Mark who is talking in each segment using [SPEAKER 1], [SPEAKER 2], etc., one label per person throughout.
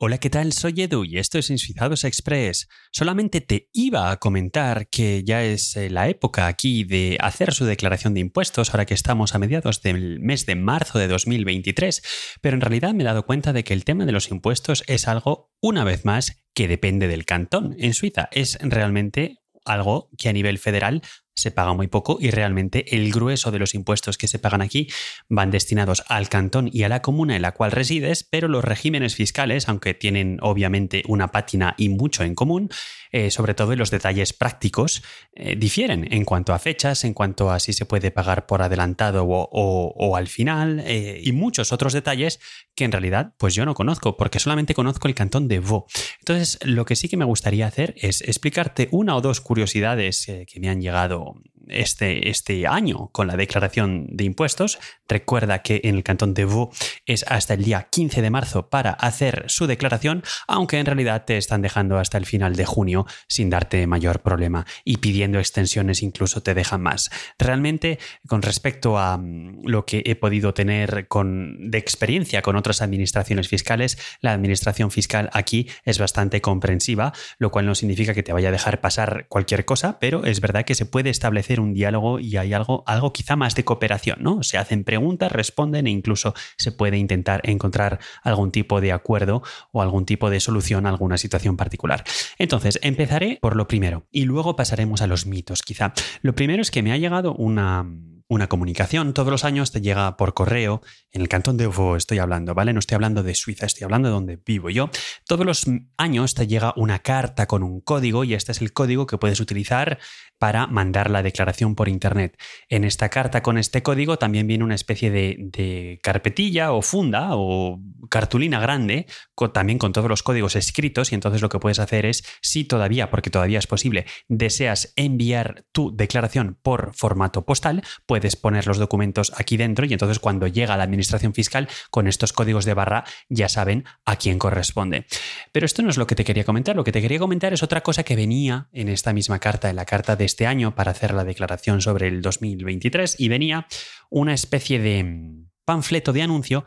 [SPEAKER 1] Hola, ¿qué tal? Soy Edu y esto es Insuizados Express. Solamente te iba a comentar que ya es eh, la época aquí de hacer su declaración de impuestos, ahora que estamos a mediados del mes de marzo de 2023, pero en realidad me he dado cuenta de que el tema de los impuestos es algo, una vez más, que depende del cantón. En Suiza es realmente algo que a nivel federal se paga muy poco y realmente el grueso de los impuestos que se pagan aquí van destinados al cantón y a la comuna en la cual resides, pero los regímenes fiscales, aunque tienen obviamente una pátina y mucho en común, eh, sobre todo en los detalles prácticos, eh, difieren en cuanto a fechas, en cuanto a si se puede pagar por adelantado o, al final, eh, y muchos otros detalles que en realidad pues yo no conozco, porque solamente conozco el cantón de Vaud. Entonces, lo que sí que me gustaría hacer es explicarte una o dos curiosidades que me han llegado platform este, este año con la declaración de impuestos. Recuerda que en el cantón de Vaud es hasta el día 15 de marzo para hacer su declaración, aunque en realidad te están dejando hasta el final de junio sin darte mayor problema y pidiendo extensiones incluso te dejan más. Realmente, con respecto a mm, lo que he podido tener con, de experiencia con otras administraciones fiscales, la administración fiscal aquí es bastante comprensiva, lo cual no significa que te vaya a dejar pasar cualquier cosa, pero es verdad que se puede establecer un diálogo y hay algo, algo quizá más de cooperación, ¿no? Se hacen preguntas, responden e incluso se puede intentar encontrar algún tipo de acuerdo o algún tipo de solución a alguna situación particular. Entonces, empezaré por lo primero y luego pasaremos a los mitos, quizá. Lo primero es que me ha llegado una una comunicación. Todos los años te llega por correo. En el cantón de Ufo estoy hablando, ¿vale? No estoy hablando de Suiza, estoy hablando de donde vivo yo. Todos los años te llega una carta con un código y este es el código que puedes utilizar para mandar la declaración por Internet. En esta carta con este código también viene una especie de, carpetilla o funda o cartulina grande, también con todos los códigos escritos y entonces lo que puedes hacer es, si todavía, porque todavía es posible, deseas enviar tu declaración por formato postal, puedes poner los documentos aquí dentro y entonces cuando llega la administración fiscal con estos códigos de barra ya saben a quién corresponde. Pero esto no es lo que te quería comentar, lo que te quería comentar es otra cosa que venía en esta misma carta, en la carta de este año para hacer la declaración sobre el 2023 y venía una especie de panfleto de anuncio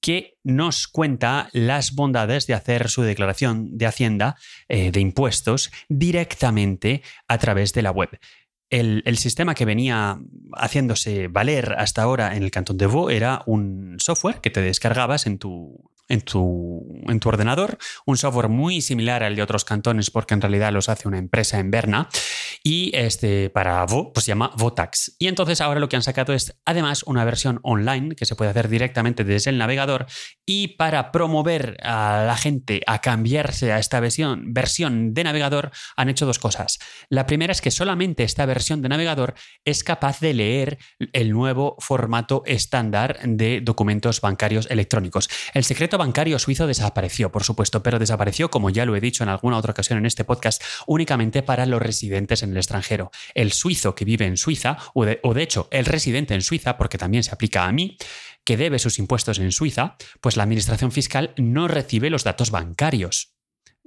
[SPEAKER 1] que nos cuenta las bondades de hacer su declaración de Hacienda eh, de impuestos directamente a través de la web. El, el, sistema que venía haciéndose valer hasta ahora en el cantón de Vaud era un software que te descargabas en tu en tu, en tu ordenador, un software muy similar al de otros cantones porque en realidad los hace una empresa en Berna y este para Vo, pues se llama Votax. Y entonces ahora lo que han sacado es además una versión online que se puede hacer directamente desde el navegador y para promover a la gente a cambiarse a esta versión, versión de navegador han hecho dos cosas. La primera es que solamente esta versión de navegador es capaz de leer el nuevo formato estándar de documentos bancarios electrónicos. El secreto bancario suizo desapareció, por supuesto, pero desapareció, como ya lo he dicho en alguna otra ocasión en este podcast, únicamente para los residentes en el extranjero. El suizo que vive en Suiza, o de, hecho el residente en Suiza, porque también se aplica a mí, que debe sus impuestos en Suiza, pues la administración fiscal no recibe los datos bancarios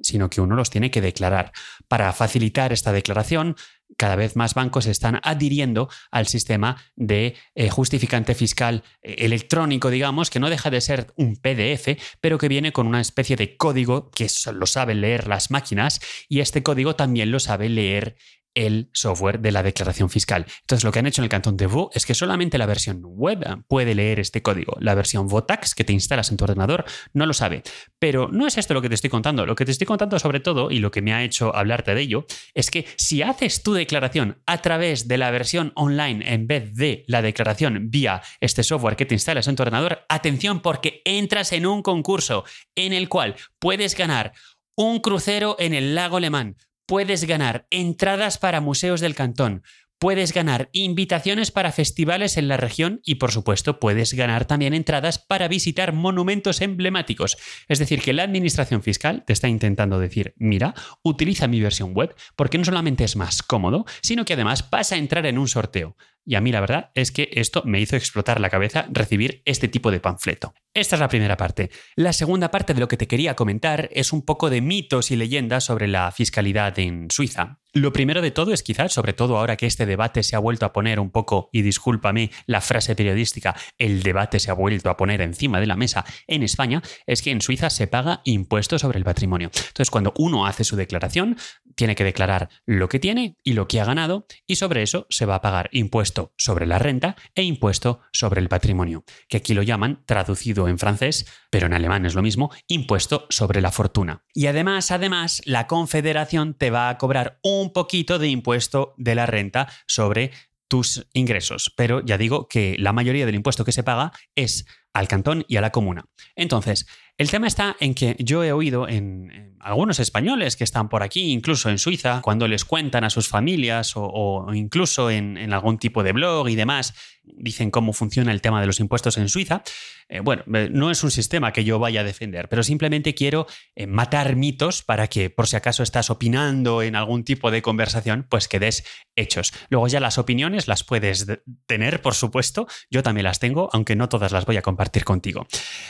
[SPEAKER 1] sino que uno los tiene que declarar. Para facilitar esta declaración, cada vez más bancos están adhiriendo al sistema de eh, justificante fiscal eh, electrónico, digamos, que no deja de ser un PDF, pero que viene con una especie de código que lo saben leer las máquinas y este código también lo sabe leer el software de la declaración fiscal. Entonces, lo que han hecho en el cantón de Vaud es que solamente la versión web puede leer este código. La versión Votax que te instalas en tu ordenador no lo sabe. Pero no es esto lo que te estoy contando. Lo que te estoy contando sobre todo, y lo que me ha hecho hablarte de ello, es que si haces tu declaración a través de la versión online en vez de la declaración vía este software que te instalas en tu ordenador, atención porque entras en un concurso en el cual puedes ganar un crucero en el lago Alemán, puedes ganar entradas para museos del cantón, puedes ganar invitaciones para festivales en la región y por supuesto puedes ganar también entradas para visitar monumentos emblemáticos. Es decir, que la Administración Fiscal te está intentando decir, mira, utiliza mi versión web porque no solamente es más cómodo, sino que además vas a entrar en un sorteo. Y a mí la verdad es que esto me hizo explotar la cabeza recibir este tipo de panfleto. Esta es la primera parte. La segunda parte de lo que te quería comentar es un poco de mitos y leyendas sobre la fiscalidad en Suiza. Lo primero de todo es quizás, sobre todo ahora que este debate se ha vuelto a poner un poco, y discúlpame la frase periodística, el debate se ha vuelto a poner encima de la mesa en España, es que en Suiza se paga impuesto sobre el patrimonio. Entonces, cuando uno hace su declaración, tiene que declarar lo que tiene y lo que ha ganado, y sobre eso se va a pagar impuesto sobre la renta e impuesto sobre el patrimonio, que aquí lo llaman, traducido en francés, pero en alemán es lo mismo, impuesto sobre la fortuna. Y además, además, la Confederación te va a cobrar un poquito de impuesto de la renta sobre tus ingresos, pero ya digo que la mayoría del impuesto que se paga es al cantón y a la comuna. Entonces, el tema está en que yo he oído en, algunos españoles que están por aquí, incluso en Suiza, cuando les cuentan a sus familias o, incluso en, algún tipo de blog y demás, dicen cómo funciona el tema de los impuestos en Suiza. Eh, bueno, eh, no es un sistema que yo vaya a defender, pero simplemente quiero eh, matar mitos para que, por si acaso estás opinando en algún tipo de conversación, pues que des hechos. Luego ya las opiniones las puedes tener, por supuesto. Yo también las tengo, aunque no todas las voy a compartir contigo.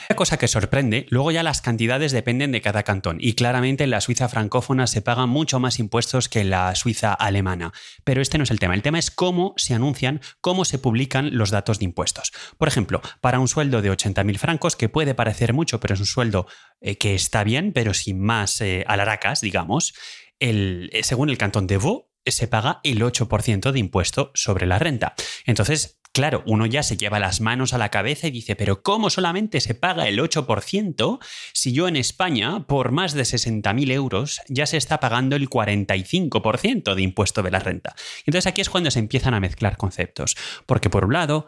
[SPEAKER 1] Una cosa que sorprende, luego ya las cantidades dependen de cada cantón y claramente en la Suiza francófona se pagan mucho más impuestos que en la Suiza alemana. Pero este no es el tema. El tema es cómo se anuncian, cómo se publican los datos de impuestos. Por ejemplo, para un sueldo de 80.000 francos, que puede parecer mucho, pero es un sueldo eh, que está bien, pero sin más eh, alaracas, digamos, el, eh, según el cantón de Vaud, se paga el 8% de impuesto sobre la renta. Entonces, Claro, uno ya se lleva las manos a la cabeza y dice, pero ¿cómo solamente se paga el 8% si yo en España, por más de 60.000 euros, ya se está pagando el 45% de impuesto de la renta? Entonces aquí es cuando se empiezan a mezclar conceptos, porque por un lado,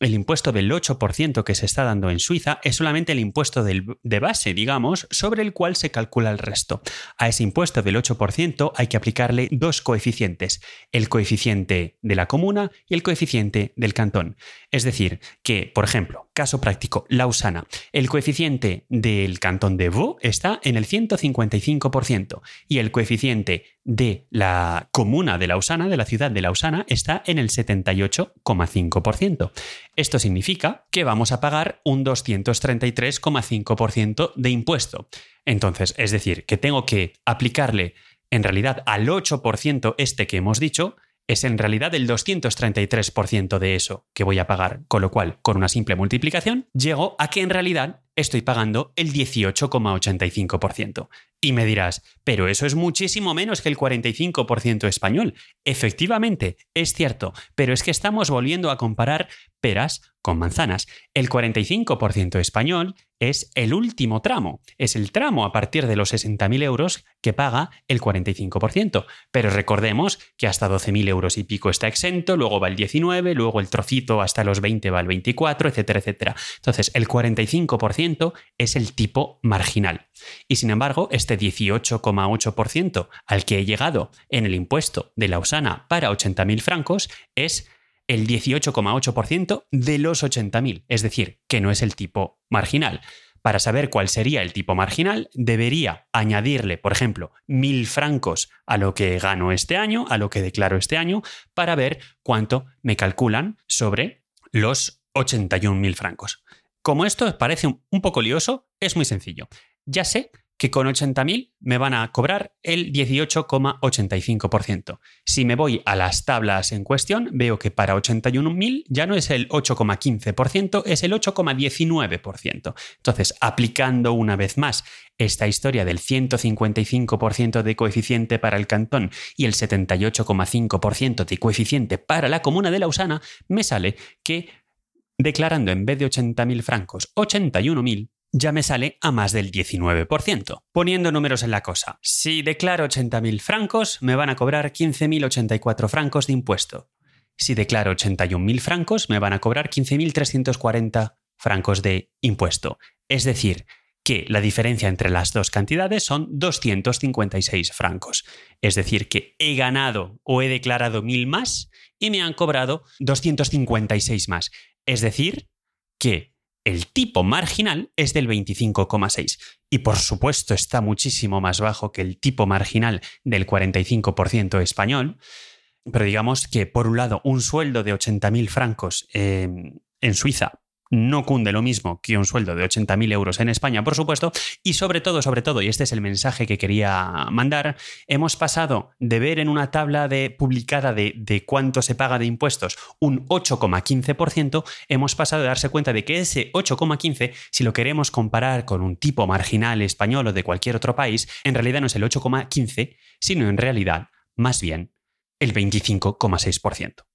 [SPEAKER 1] el impuesto del 8% que se está dando en Suiza es solamente el impuesto de base, digamos, sobre el cual se calcula el resto. A ese impuesto del 8% hay que aplicarle dos coeficientes, el coeficiente de la comuna y el coeficiente del cantón. Es decir, que, por ejemplo, caso práctico, Lausana, el coeficiente del cantón de Vaud está en el 155% y el coeficiente de la comuna de Lausana, de la ciudad de Lausana, está en el 78,5%. Esto significa que vamos a pagar un 233,5% de impuesto. Entonces, es decir, que tengo que aplicarle en realidad al 8% este que hemos dicho, es en realidad el 233% de eso que voy a pagar, con lo cual, con una simple multiplicación, llego a que en realidad estoy pagando el 18,85%. Y me dirás, pero eso es muchísimo menos que el 45% español. Efectivamente, es cierto, pero es que estamos volviendo a comparar peras con manzanas. El 45% español es el último tramo, es el tramo a partir de los 60.000 euros que paga el 45%. Pero recordemos que hasta 12.000 euros y pico está exento, luego va el 19, luego el trocito hasta los 20 va el 24, etcétera, etcétera. Entonces, el 45% es el tipo marginal. Y sin embargo, este 18,8% al que he llegado en el impuesto de la usana para 80.000 francos es el 18,8% de los 80.000, es decir, que no es el tipo marginal. Para saber cuál sería el tipo marginal, debería añadirle, por ejemplo, 1.000 francos a lo que gano este año, a lo que declaro este año, para ver cuánto me calculan sobre los 81.000 francos. Como esto parece un poco lioso, es muy sencillo. Ya sé que con 80.000 me van a cobrar el 18,85%. Si me voy a las tablas en cuestión, veo que para 81.000 ya no es el 8,15%, es el 8,19%. Entonces, aplicando una vez más esta historia del 155% de coeficiente para el cantón y el 78,5% de coeficiente para la comuna de Lausana, me sale que declarando en vez de 80.000 francos 81.000, ya me sale a más del 19%. Poniendo números en la cosa, si declaro 80.000 francos, me van a cobrar 15.084 francos de impuesto. Si declaro 81.000 francos, me van a cobrar 15.340 francos de impuesto. Es decir, que la diferencia entre las dos cantidades son 256 francos. Es decir, que he ganado o he declarado 1.000 más y me han cobrado 256 más. Es decir, que el tipo marginal es del 25,6 y por supuesto está muchísimo más bajo que el tipo marginal del 45% español. pero digamos que por un lado un sueldo de 80.000 francos eh, en Suiza no cunde lo mismo que un sueldo de 80.000 euros en España, por supuesto, y sobre todo, sobre todo, y este es el mensaje que quería mandar, hemos pasado de ver en una tabla de, publicada de, de cuánto se paga de impuestos un 8,15%, hemos pasado a darse cuenta de que ese 8,15, si lo queremos comparar con un tipo marginal español o de cualquier otro país, en realidad no es el 8,15, sino en realidad, más bien, el 25,6%.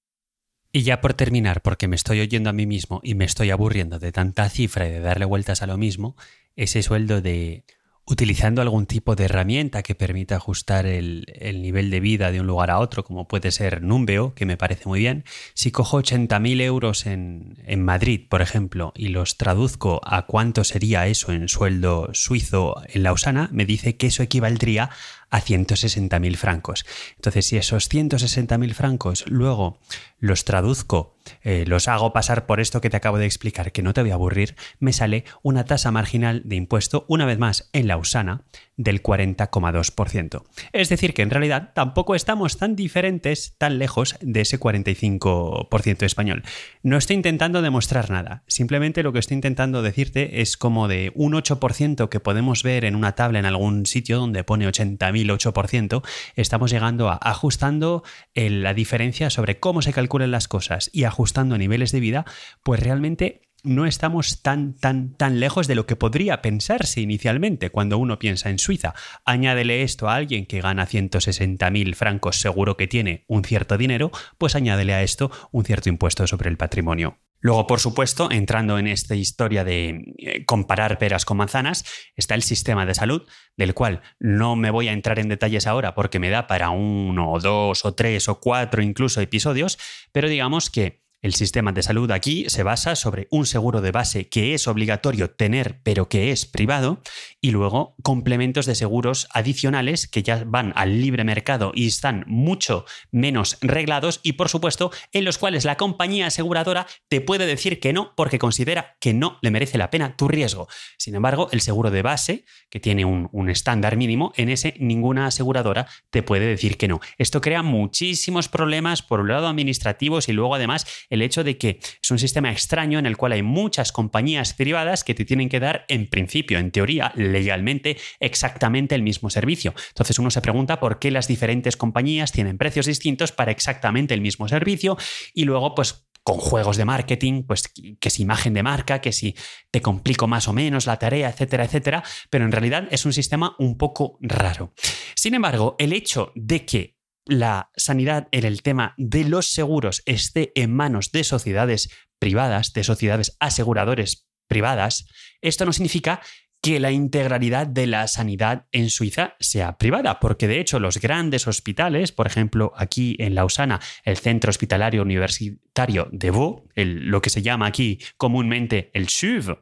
[SPEAKER 1] Y ya por terminar, porque me estoy oyendo a mí mismo y me estoy aburriendo de tanta cifra y de darle vueltas a lo mismo, ese sueldo de utilizando algún tipo de herramienta que permita ajustar el, nivel de vida de un lugar a otro, como puede ser Numbeo, que me parece muy bien, si cojo 80.000 euros en, Madrid, por ejemplo, y los traduzco a cuánto sería eso en sueldo suizo en Lausana, me dice que eso equivaldría a 160.000 francos. Entonces, si esos 160.000 francos luego los traduzco, eh, los hago pasar por esto que te acabo de explicar, que no te voy a aburrir, me sale una tasa marginal de impuesto, una vez más en la USANA, del 40,2%. Es decir, que en realidad tampoco estamos tan diferentes, tan lejos de ese 45% español. No estoy intentando demostrar nada, simplemente lo que estoy intentando decirte es como de un 8% que podemos ver en una tabla en algún sitio donde pone 80.000 8%, estamos llegando a ajustando la diferencia sobre cómo se calculan las cosas y ajustando niveles de vida, pues realmente no estamos tan, tan, tan lejos de lo que podría pensarse inicialmente cuando uno piensa en Suiza. Añádele esto a alguien que gana 160.000 francos, seguro que tiene un cierto dinero, pues añádele a esto un cierto impuesto sobre el patrimonio. Luego, por supuesto, entrando en esta historia de eh, comparar peras con manzanas, está el sistema de salud, del cual no me voy a entrar en detalles ahora porque me da para uno, o dos, o tres, o cuatro incluso episodios, pero digamos que el sistema de salud aquí se basa sobre un seguro de base que es obligatorio tener pero que es privado y luego complementos de seguros adicionales que ya van al libre mercado y están mucho menos reglados y por supuesto en los cuales la compañía aseguradora te puede decir que no porque considera que no le merece la pena tu riesgo. Sin embargo, el seguro de base, que tiene un, un estándar mínimo, en ese ninguna aseguradora te puede decir que no. Esto crea muchísimos problemas por un lado administrativos y luego además el hecho de que es un sistema extraño en el cual hay muchas compañías privadas que te tienen que dar, en principio, en teoría, legalmente, exactamente el mismo servicio. Entonces uno se pregunta por qué las diferentes compañías tienen precios distintos para exactamente el mismo servicio y luego, pues, con juegos de marketing, pues que si imagen de marca, que si te complico más o menos la tarea, etcétera, etcétera, pero en realidad es un sistema un poco raro. Sin embargo, el hecho de que la sanidad en el tema de los seguros esté en manos de sociedades privadas, de sociedades aseguradores privadas, esto no significa que la integralidad de la sanidad en Suiza sea privada, porque de hecho los grandes hospitales, por ejemplo aquí en Lausana, el Centro Hospitalario Universitario de Vaud, lo que se llama aquí comúnmente el SUV,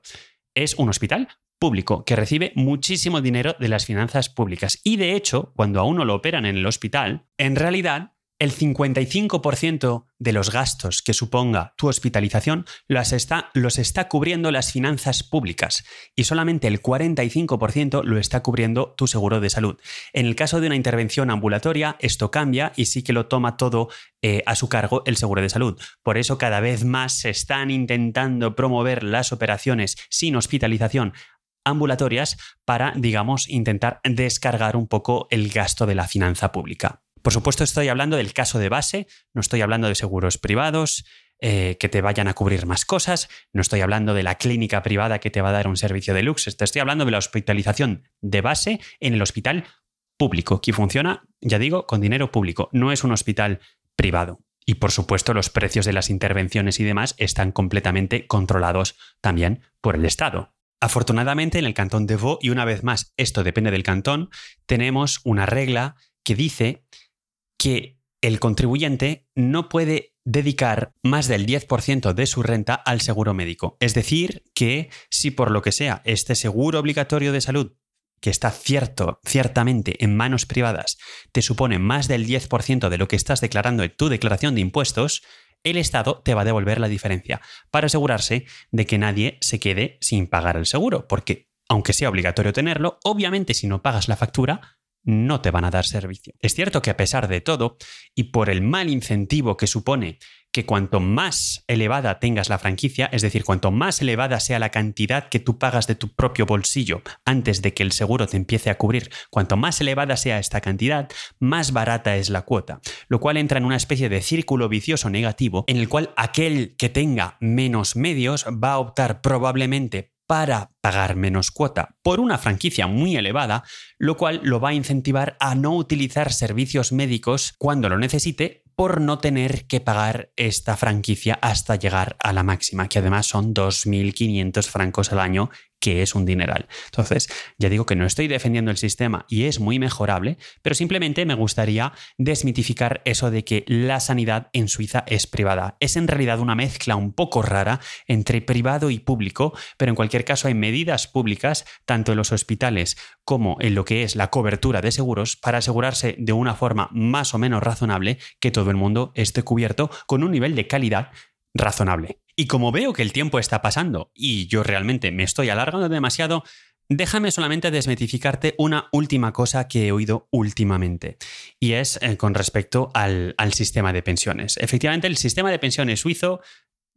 [SPEAKER 1] es un hospital público que recibe muchísimo dinero de las finanzas públicas. Y de hecho, cuando a uno lo operan en el hospital, en realidad el 55% de los gastos que suponga tu hospitalización los está, los está, cubriendo las finanzas públicas y solamente el 45% lo está cubriendo tu seguro de salud. En el caso de una intervención ambulatoria, esto cambia y sí que lo toma todo eh, a su cargo el seguro de salud. Por eso cada vez más se están intentando promover las operaciones sin hospitalización ambulatorias para, digamos, intentar descargar un poco el gasto de la finanza pública. Por supuesto, estoy hablando del caso de base, no estoy hablando de seguros privados eh, que te vayan a cubrir más cosas, no estoy hablando de la clínica privada que te va a dar un servicio de luxe, estoy hablando de la hospitalización de base en el hospital público, que funciona, ya digo, con dinero público, no es un hospital privado. Y por supuesto, los precios de las intervenciones y demás están completamente controlados también por el Estado. Afortunadamente, en el cantón de Vaud, y una vez más, esto depende del cantón, tenemos una regla que dice que el contribuyente no puede dedicar más del 10% de su renta al seguro médico. Es decir, que si por lo que sea este seguro obligatorio de salud que está cierto, ciertamente en manos privadas, te supone más del 10% de lo que estás declarando en tu declaración de impuestos, el Estado te va a devolver la diferencia para asegurarse de que nadie se quede sin pagar el seguro, porque aunque sea obligatorio tenerlo, obviamente si no pagas la factura, no te van a dar servicio. Es cierto que a pesar de todo, y por el mal incentivo que supone que cuanto más elevada tengas la franquicia, es decir, cuanto más elevada sea la cantidad que tú pagas de tu propio bolsillo antes de que el seguro te empiece a cubrir, cuanto más elevada sea esta cantidad, más barata es la cuota, lo cual entra en una especie de círculo vicioso negativo en el cual aquel que tenga menos medios va a optar probablemente para pagar menos cuota por una franquicia muy elevada, lo cual lo va a incentivar a no utilizar servicios médicos cuando lo necesite por no tener que pagar esta franquicia hasta llegar a la máxima, que además son 2.500 francos al año que es un dineral. Entonces, ya digo que no estoy defendiendo el sistema y es muy mejorable, pero simplemente me gustaría desmitificar eso de que la sanidad en Suiza es privada. Es en realidad una mezcla un poco rara entre privado y público, pero en cualquier caso hay medidas públicas, tanto en los hospitales como en lo que es la cobertura de seguros, para asegurarse de una forma más o menos razonable que todo el mundo esté cubierto con un nivel de calidad razonable. Y como veo que el tiempo está pasando y yo realmente me estoy alargando demasiado, déjame solamente desmetificarte una última cosa que he oído últimamente, y es eh, con respecto al, al sistema de pensiones. Efectivamente, el sistema de pensiones suizo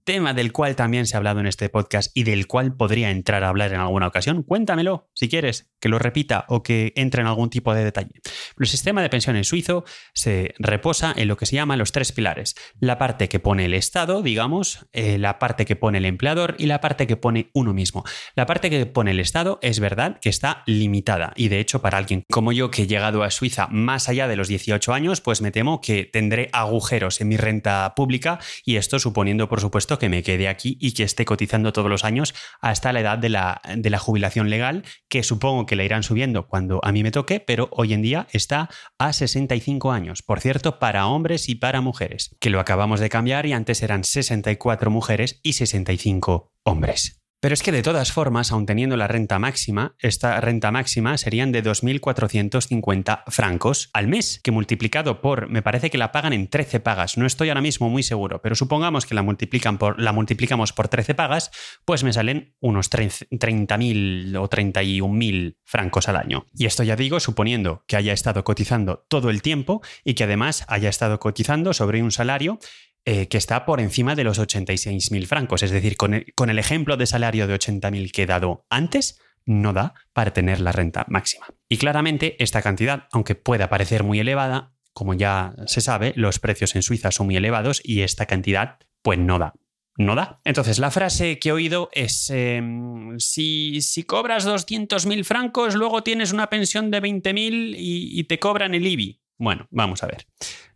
[SPEAKER 1] tema del cual también se ha hablado en este podcast y del cual podría entrar a hablar en alguna ocasión, cuéntamelo si quieres, que lo repita o que entre en algún tipo de detalle. El sistema de pensiones suizo se reposa en lo que se llama los tres pilares. La parte que pone el Estado, digamos, eh, la parte que pone el empleador y la parte que pone uno mismo. La parte que pone el Estado es verdad que está limitada y de hecho para alguien como yo que he llegado a Suiza más allá de los 18 años, pues me temo que tendré agujeros en mi renta pública y esto suponiendo por supuesto que me quede aquí y que esté cotizando todos los años hasta la edad de la, de la jubilación legal, que supongo que la irán subiendo cuando a mí me toque, pero hoy en día está a 65 años. Por cierto, para hombres y para mujeres, que lo acabamos de cambiar y antes eran 64 mujeres y 65 hombres. Pero es que de todas formas, aun teniendo la renta máxima, esta renta máxima serían de 2.450 francos al mes, que multiplicado por, me parece que la pagan en 13 pagas, no estoy ahora mismo muy seguro, pero supongamos que la, multiplican por, la multiplicamos por 13 pagas, pues me salen unos 30.000 o 31.000 francos al año. Y esto ya digo, suponiendo que haya estado cotizando todo el tiempo y que además haya estado cotizando sobre un salario eh, que está por encima de los 86.000 francos. Es decir, con el, ejemplo de salario de 80.000 que he dado antes, no da para tener la renta máxima. Y claramente esta cantidad, aunque pueda parecer muy elevada, como ya se sabe, los precios en Suiza son muy elevados y esta cantidad pues no da. No da. Entonces, la frase que he oído es, em, si, si, cobras 200.000 francos, luego tienes una pensión de 20.000 y, y te cobran el IBI. Bueno, vamos a ver.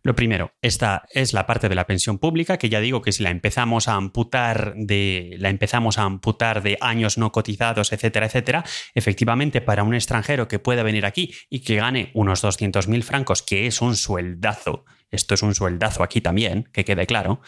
[SPEAKER 1] Lo primero, esta es la parte de la pensión pública, que ya digo que si la empezamos a amputar de, la empezamos a amputar de años no cotizados, etcétera, etcétera, efectivamente para un extranjero que pueda venir aquí y que gane unos 200.000 francos, que es un sueldazo, esto es un sueldazo aquí también, que quede claro,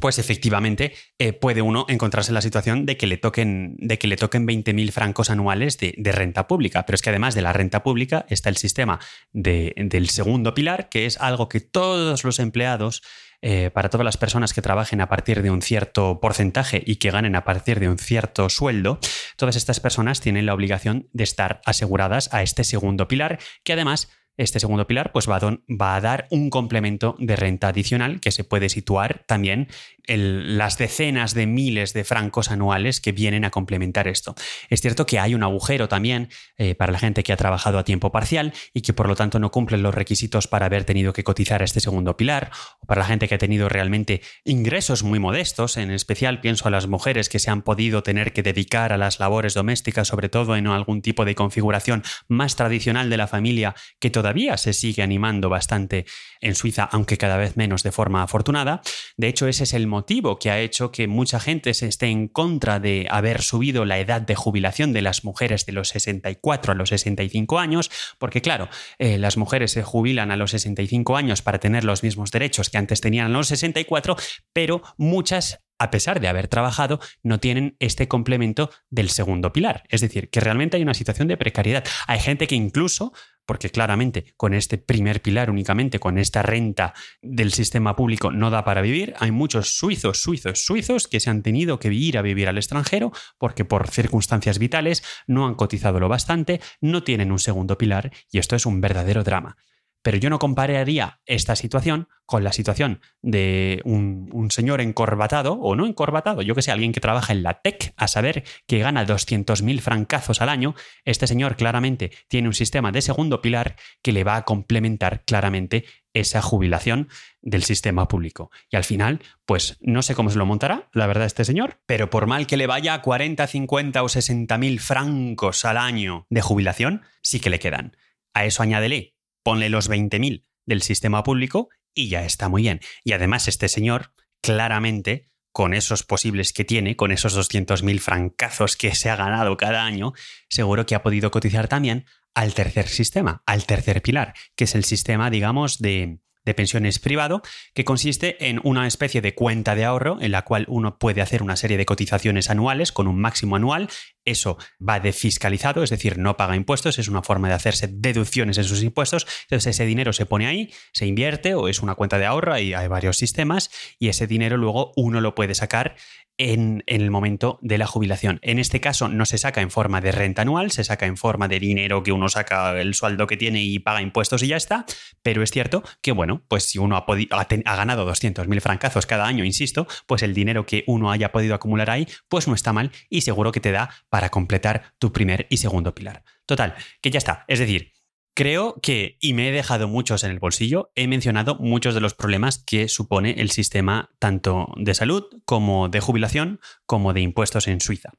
[SPEAKER 1] pues efectivamente eh, puede uno encontrarse en la situación de que le toquen, de que le toquen 20.000 francos anuales de, renta pública. Pero es que además de la renta pública está el sistema del segundo pilar, que es algo que todos los empleados, eh, para todas las personas que trabajen a partir de un cierto porcentaje y que ganen a partir de un cierto sueldo, todas estas personas tienen la obligación de estar aseguradas a este segundo pilar, que además este segundo pilar pues va, a, dar un complemento de renta adicional que se puede situar también en las decenas de miles de francos anuales que vienen a complementar esto. Es cierto que hay un agujero también eh, para la gente que ha trabajado a tiempo parcial y que por lo tanto no cumplen los requisitos para haber tenido que cotizar a este segundo pilar, o para la gente que ha tenido realmente ingresos muy modestos, en especial pienso a las mujeres que se han podido tener que dedicar a las labores domésticas, sobre todo en algún tipo de configuración más tradicional de la familia que todavía se sigue animando bastante en Suiza, aunque cada vez menos de forma afortunada. De hecho, ese es el motivo que ha hecho que mucha gente se esté en contra de haber subido la edad de jubilación de las mujeres de los 64 a los 65 años, porque claro, eh, las mujeres se jubilan a los 65 años para tener los mismos derechos que antes tenían a los 64, pero muchas a pesar de haber trabajado, no tienen este complemento del segundo pilar. Es decir, que realmente hay una situación de precariedad. Hay gente que incluso porque claramente con este primer pilar únicamente, con esta renta del sistema público, no da para vivir. Hay muchos suizos, suizos, suizos que se han tenido que ir a vivir al extranjero porque por circunstancias vitales no han cotizado lo bastante, no tienen un segundo pilar y esto es un verdadero drama. Pero yo no compararía esta situación con la situación de un, señor encorbatado, o no encorbatado, yo que sé, alguien que trabaja en la tech, a saber que gana 200.000 francazos al año. Este señor claramente tiene un sistema de segundo pilar que le va a complementar claramente esa jubilación del sistema público. Y al final, pues no sé cómo se lo montará, la verdad, este señor, pero por mal que le vaya a 40, 50 o 60 mil francos al año de jubilación, sí que le quedan. A eso añádele ponle los 20.000 del sistema público y ya está muy bien. Y además este señor, claramente, con esos posibles que tiene, con esos 200.000 francazos que se ha ganado cada año, seguro que ha podido cotizar también al tercer sistema, al tercer pilar, que es el sistema, digamos, de, de pensiones privado, que consiste en una especie de cuenta de ahorro en la cual uno puede hacer una serie de cotizaciones anuales con un máximo anual. Eso va de fiscalizado, es decir, no paga impuestos, es una forma de hacerse deducciones en sus impuestos. Entonces ese dinero se pone ahí, se invierte o es una cuenta de ahorro, y hay varios sistemas y ese dinero luego uno lo puede sacar en, el momento de la jubilación. En este caso no se saca en forma de renta anual, se saca en forma de dinero que uno saca el sueldo que tiene y paga impuestos y ya está, pero es cierto que bueno, pues si uno ha, ha, ganado 200.000 francazos cada año, insisto, pues el dinero que uno haya podido acumular ahí, pues no está mal y seguro que te da para completar tu primer y segundo pilar. Total, que ya está. Es decir, Creo que, y me he dejado muchos en el bolsillo, he mencionado muchos de los problemas que supone el sistema tanto de salud como de jubilación como de impuestos en Suiza.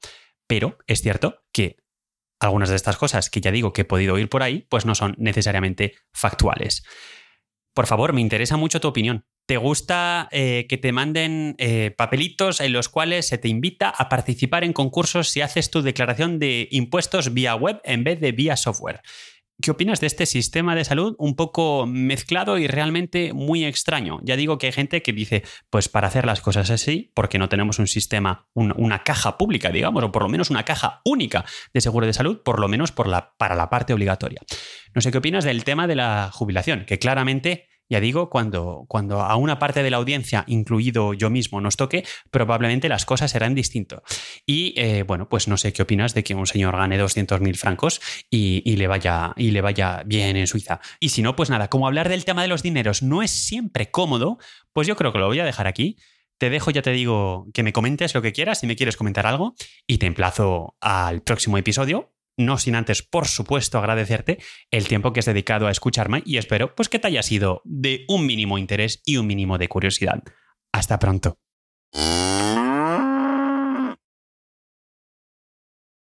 [SPEAKER 1] Pero es cierto que algunas de estas cosas que ya digo que he podido oír por ahí, pues no son necesariamente factuales. Por favor, me interesa mucho tu opinión. ¿Te gusta eh, que te manden eh, papelitos en los cuales se te invita a participar en concursos si haces tu declaración de impuestos vía web en vez de vía software? ¿Qué opinas de este sistema de salud un poco mezclado y realmente muy extraño? Ya digo que hay gente que dice, pues para hacer las cosas así, porque no tenemos un sistema, una caja pública, digamos, o por lo menos una caja única de seguro de salud, por lo menos por la, para la parte obligatoria. No sé qué opinas del tema de la jubilación, que claramente ya digo, cuando, cuando a una parte de la audiencia, incluido yo mismo, nos toque, probablemente las cosas serán distintas. Y eh, bueno, pues no sé qué opinas de que un señor gane 200.000 francos y, le vaya, y le vaya bien en Suiza. Y si no, pues nada, como hablar del tema de los dineros no es siempre cómodo, pues yo creo que lo voy a dejar aquí. Te dejo, ya te digo, que me comentes lo que quieras, si me quieres comentar algo, y te emplazo al próximo episodio, no sin antes, por supuesto, agradecerte el tiempo que has dedicado a escucharme y espero pues, que te haya sido de un mínimo interés y un mínimo de curiosidad. Hasta pronto.